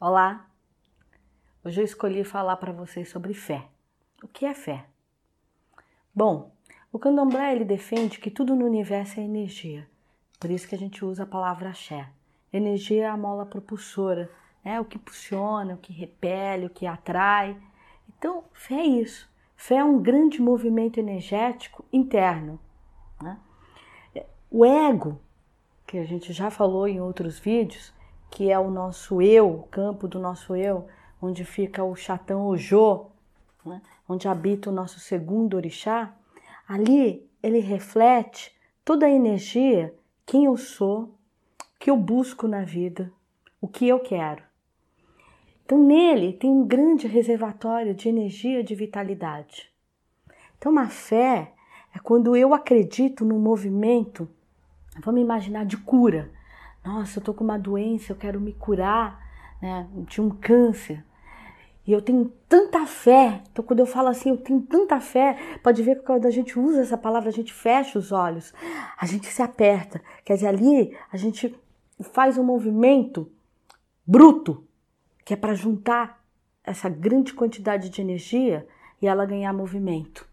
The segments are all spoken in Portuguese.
Olá! Hoje eu escolhi falar para vocês sobre fé. O que é fé? Bom, o candomblé ele defende que tudo no universo é energia. Por isso que a gente usa a palavra axé. Energia é a mola propulsora, é o que funciona, o que repele, o que atrai. Então, fé é isso. Fé é um grande movimento energético interno. Né? O ego, que a gente já falou em outros vídeos, que é o nosso eu, o campo do nosso eu, onde fica o chatão Ojô, né? onde habita o nosso segundo orixá, ali ele reflete toda a energia, quem eu sou, o que eu busco na vida, o que eu quero. Então nele tem um grande reservatório de energia, de vitalidade. Então uma fé é quando eu acredito no movimento, vamos imaginar de cura, nossa, eu tô com uma doença, eu quero me curar né, de um câncer. E eu tenho tanta fé. Então, quando eu falo assim, eu tenho tanta fé, pode ver que quando a gente usa essa palavra, a gente fecha os olhos, a gente se aperta. Quer dizer, ali a gente faz um movimento bruto, que é para juntar essa grande quantidade de energia e ela ganhar movimento.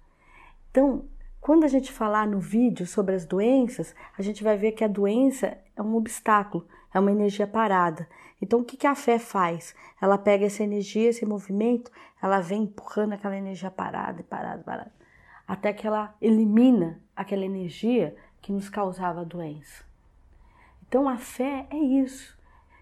Então, quando a gente falar no vídeo sobre as doenças, a gente vai ver que a doença é um obstáculo, é uma energia parada. Então, o que, a fé faz? Ela pega essa energia, esse movimento, ela vem empurrando aquela energia parada, parada, parada, até que ela elimina aquela energia que nos causava a doença. Então, a fé é isso.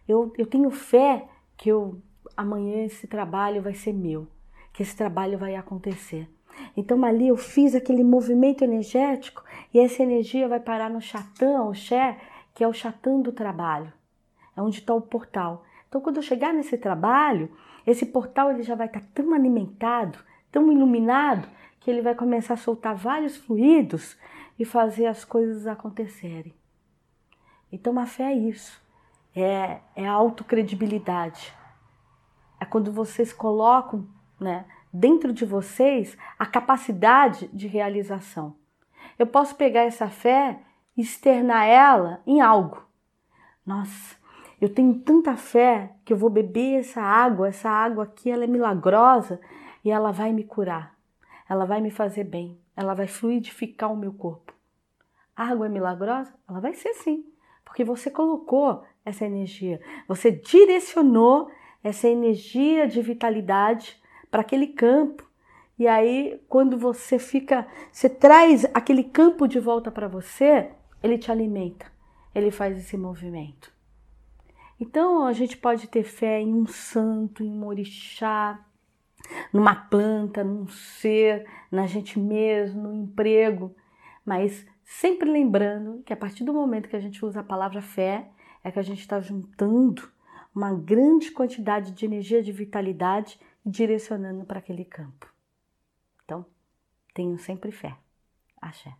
Eu, eu tenho fé que eu, amanhã esse trabalho vai ser meu, que esse trabalho vai acontecer. Então ali eu fiz aquele movimento energético e essa energia vai parar no chatão, o xé, que é o chatão do trabalho. É onde está o portal. Então quando eu chegar nesse trabalho, esse portal ele já vai estar tá tão alimentado, tão iluminado, que ele vai começar a soltar vários fluidos e fazer as coisas acontecerem. Então a fé é isso. É, é a autocredibilidade. É quando vocês colocam, né, dentro de vocês a capacidade de realização. Eu posso pegar essa fé e externar ela em algo. Nossa, eu tenho tanta fé que eu vou beber essa água, essa água aqui ela é milagrosa e ela vai me curar. Ela vai me fazer bem, ela vai fluidificar o meu corpo. A água é milagrosa? Ela vai ser sim, porque você colocou essa energia, você direcionou essa energia de vitalidade para aquele campo. E aí, quando você fica, você traz aquele campo de volta para você, ele te alimenta, ele faz esse movimento. Então, a gente pode ter fé em um santo, em um orixá, numa planta, num ser, na gente mesmo, no emprego, mas sempre lembrando que a partir do momento que a gente usa a palavra fé, é que a gente está juntando uma grande quantidade de energia, de vitalidade direcionando para aquele campo. Então, tenham sempre fé. Axé.